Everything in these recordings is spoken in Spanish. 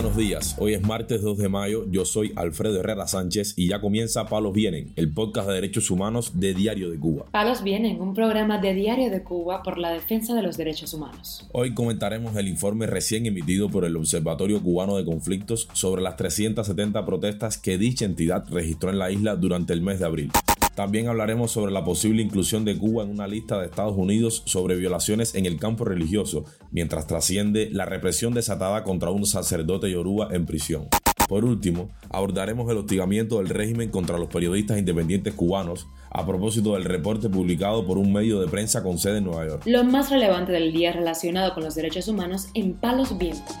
Buenos días, hoy es martes 2 de mayo, yo soy Alfredo Herrera Sánchez y ya comienza Palos Vienen, el podcast de derechos humanos de Diario de Cuba. Palos Vienen, un programa de Diario de Cuba por la defensa de los derechos humanos. Hoy comentaremos el informe recién emitido por el Observatorio Cubano de Conflictos sobre las 370 protestas que dicha entidad registró en la isla durante el mes de abril. También hablaremos sobre la posible inclusión de Cuba en una lista de Estados Unidos sobre violaciones en el campo religioso, mientras trasciende la represión desatada contra un sacerdote yoruba en prisión. Por último, abordaremos el hostigamiento del régimen contra los periodistas independientes cubanos a propósito del reporte publicado por un medio de prensa con sede en Nueva York. Lo más relevante del día relacionado con los derechos humanos en Palos Vientos.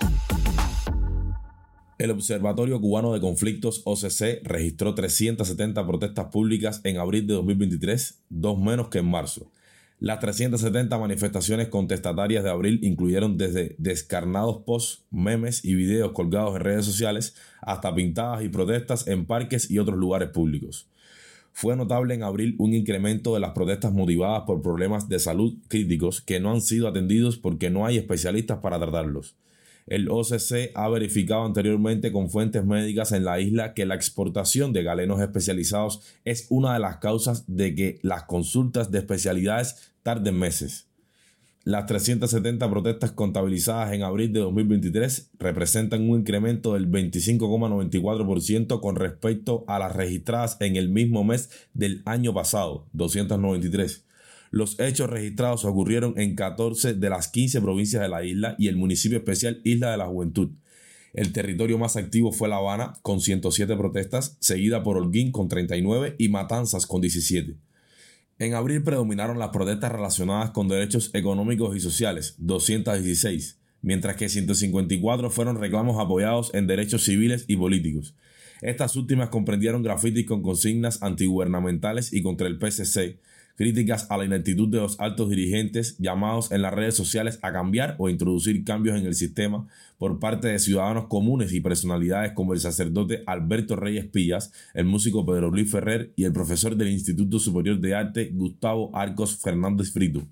El Observatorio Cubano de Conflictos OCC registró 370 protestas públicas en abril de 2023, dos menos que en marzo. Las 370 manifestaciones contestatarias de abril incluyeron desde descarnados posts, memes y videos colgados en redes sociales hasta pintadas y protestas en parques y otros lugares públicos. Fue notable en abril un incremento de las protestas motivadas por problemas de salud críticos que no han sido atendidos porque no hay especialistas para tratarlos. El OCC ha verificado anteriormente con fuentes médicas en la isla que la exportación de galenos especializados es una de las causas de que las consultas de especialidades tarden meses. Las 370 protestas contabilizadas en abril de 2023 representan un incremento del 25,94% con respecto a las registradas en el mismo mes del año pasado, 293 los hechos registrados ocurrieron en 14 de las 15 provincias de la isla y el municipio especial Isla de la Juventud. El territorio más activo fue La Habana, con 107 protestas, seguida por Holguín con 39 y Matanzas con 17. En abril predominaron las protestas relacionadas con derechos económicos y sociales, 216, mientras que 154 fueron reclamos apoyados en derechos civiles y políticos. Estas últimas comprendieron grafitis con consignas antigubernamentales y contra el PCC, críticas a la ineptitud de los altos dirigentes llamados en las redes sociales a cambiar o introducir cambios en el sistema por parte de ciudadanos comunes y personalidades como el sacerdote Alberto Reyes Pillas, el músico Pedro Luis Ferrer y el profesor del Instituto Superior de Arte Gustavo Arcos Fernández Frito.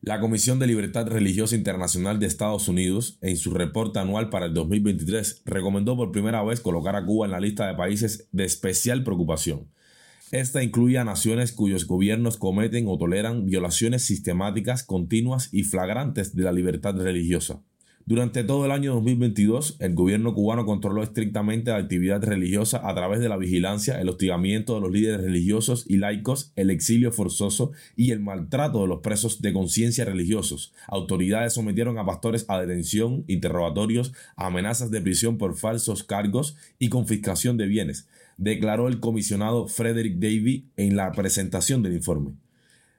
La Comisión de Libertad Religiosa Internacional de Estados Unidos, en su reporte anual para el 2023, recomendó por primera vez colocar a Cuba en la lista de países de especial preocupación. Esta incluye a naciones cuyos gobiernos cometen o toleran violaciones sistemáticas, continuas y flagrantes de la libertad religiosa. Durante todo el año 2022, el gobierno cubano controló estrictamente la actividad religiosa a través de la vigilancia, el hostigamiento de los líderes religiosos y laicos, el exilio forzoso y el maltrato de los presos de conciencia religiosos. Autoridades sometieron a pastores a detención, interrogatorios, amenazas de prisión por falsos cargos y confiscación de bienes declaró el comisionado Frederick Davy en la presentación del informe.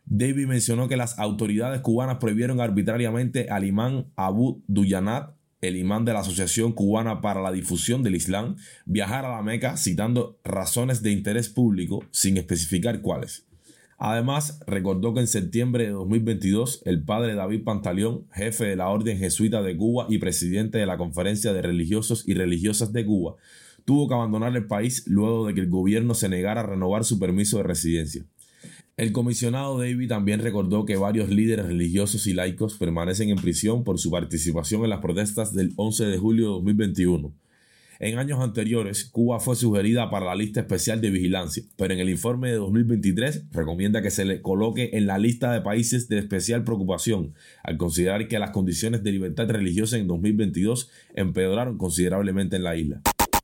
Davy mencionó que las autoridades cubanas prohibieron arbitrariamente al imán Abu Duyanat, el imán de la Asociación Cubana para la Difusión del Islam, viajar a la Meca citando razones de interés público sin especificar cuáles. Además, recordó que en septiembre de 2022 el padre David Pantaleón, jefe de la Orden Jesuita de Cuba y presidente de la Conferencia de Religiosos y Religiosas de Cuba, tuvo que abandonar el país luego de que el gobierno se negara a renovar su permiso de residencia. El comisionado David también recordó que varios líderes religiosos y laicos permanecen en prisión por su participación en las protestas del 11 de julio de 2021. En años anteriores, Cuba fue sugerida para la lista especial de vigilancia, pero en el informe de 2023 recomienda que se le coloque en la lista de países de especial preocupación, al considerar que las condiciones de libertad religiosa en 2022 empeoraron considerablemente en la isla.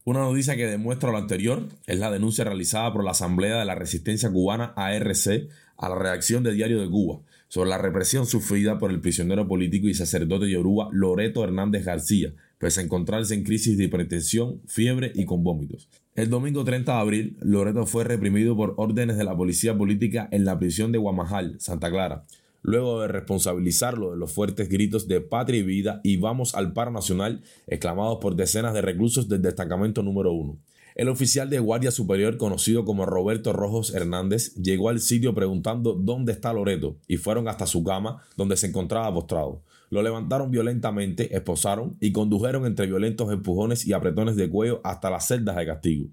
Una noticia que demuestra lo anterior es la denuncia realizada por la Asamblea de la Resistencia Cubana ARC a la reacción de Diario de Cuba sobre la represión sufrida por el prisionero político y sacerdote yoruba Loreto Hernández García, pese a encontrarse en crisis de hipertensión, fiebre y con vómitos. El domingo 30 de abril, Loreto fue reprimido por órdenes de la policía política en la prisión de Guamajal, Santa Clara luego de responsabilizarlo de los fuertes gritos de patria y vida y vamos al paro nacional exclamados por decenas de reclusos del destacamento número uno. El oficial de Guardia Superior, conocido como Roberto Rojos Hernández, llegó al sitio preguntando dónde está Loreto y fueron hasta su cama donde se encontraba postrado. Lo levantaron violentamente, esposaron y condujeron entre violentos empujones y apretones de cuello hasta las celdas de castigo.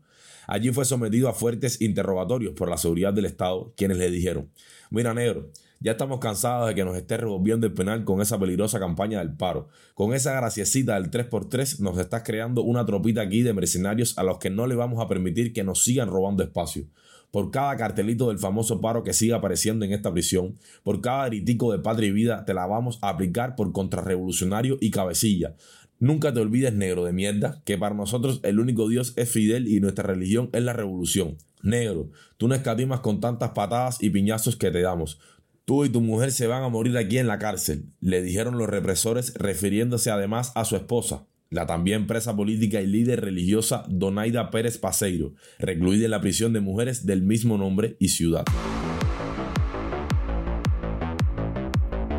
Allí fue sometido a fuertes interrogatorios por la seguridad del Estado, quienes le dijeron, mira negro, Ya estamos cansados de que nos esté revolviendo el penal con esa peligrosa campaña del paro. Con esa graciecita del 3x3 nos estás creando una tropita aquí de mercenarios a los que no le vamos a permitir que nos sigan robando espacio. Por cada cartelito del famoso paro que siga apareciendo en esta prisión, por cada gritico de patria y vida te la vamos a aplicar por contrarrevolucionario y cabecilla. Nunca te olvides, negro de mierda, que para nosotros el único Dios es Fidel y nuestra religión es la revolución. Negro, tú no escatimas con tantas patadas y piñazos que te damos. Tú y tu mujer se van a morir aquí en la cárcel, le dijeron los represores refiriéndose además a su esposa, la también presa política y líder religiosa Donaida Pérez Paseiro, recluida en la prisión de mujeres del mismo nombre y ciudad.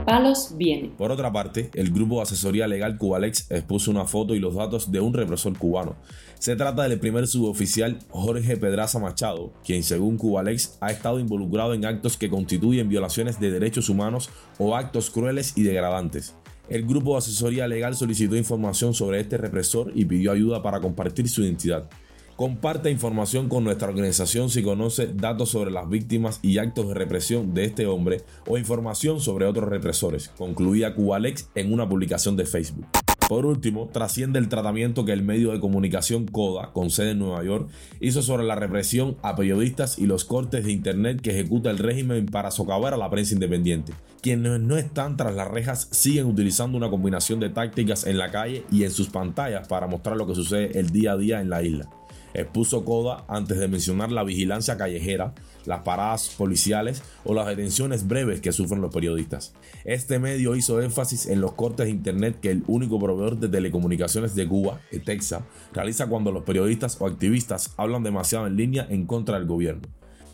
Palos viene. Por otra parte, el grupo de asesoría legal Cubalex expuso una foto y los datos de un represor cubano. Se trata del primer suboficial Jorge Pedraza Machado, quien según Cubalex ha estado involucrado en actos que constituyen violaciones de derechos humanos o actos crueles y degradantes. El grupo de asesoría legal solicitó información sobre este represor y pidió ayuda para compartir su identidad. Comparte información con nuestra organización si conoce datos sobre las víctimas y actos de represión de este hombre o información sobre otros represores, concluía Cubalex en una publicación de Facebook. Por último, trasciende el tratamiento que el medio de comunicación CODA, con sede en Nueva York, hizo sobre la represión a periodistas y los cortes de Internet que ejecuta el régimen para socavar a la prensa independiente. Quienes no están tras las rejas siguen utilizando una combinación de tácticas en la calle y en sus pantallas para mostrar lo que sucede el día a día en la isla expuso Coda antes de mencionar la vigilancia callejera, las paradas policiales o las detenciones breves que sufren los periodistas. Este medio hizo énfasis en los cortes de internet que el único proveedor de telecomunicaciones de Cuba, ETEXA, realiza cuando los periodistas o activistas hablan demasiado en línea en contra del gobierno.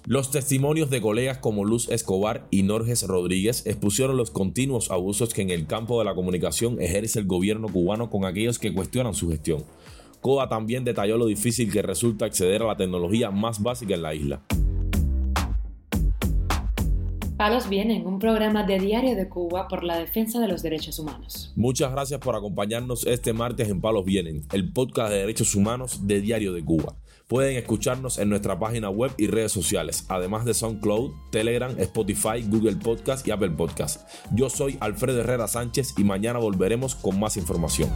Los testimonios de colegas como Luz Escobar y Norges Rodríguez expusieron los continuos abusos que en el campo de la comunicación ejerce el gobierno cubano con aquellos que cuestionan su gestión. COA también detalló lo difícil que resulta acceder a la tecnología más básica en la isla. Palos Vienen, un programa de Diario de Cuba por la defensa de los derechos humanos. Muchas gracias por acompañarnos este martes en Palos Vienen, el podcast de derechos humanos de Diario de Cuba. Pueden escucharnos en nuestra página web y redes sociales, además de SoundCloud, Telegram, Spotify, Google Podcast y Apple Podcast. Yo soy Alfredo Herrera Sánchez y mañana volveremos con más información.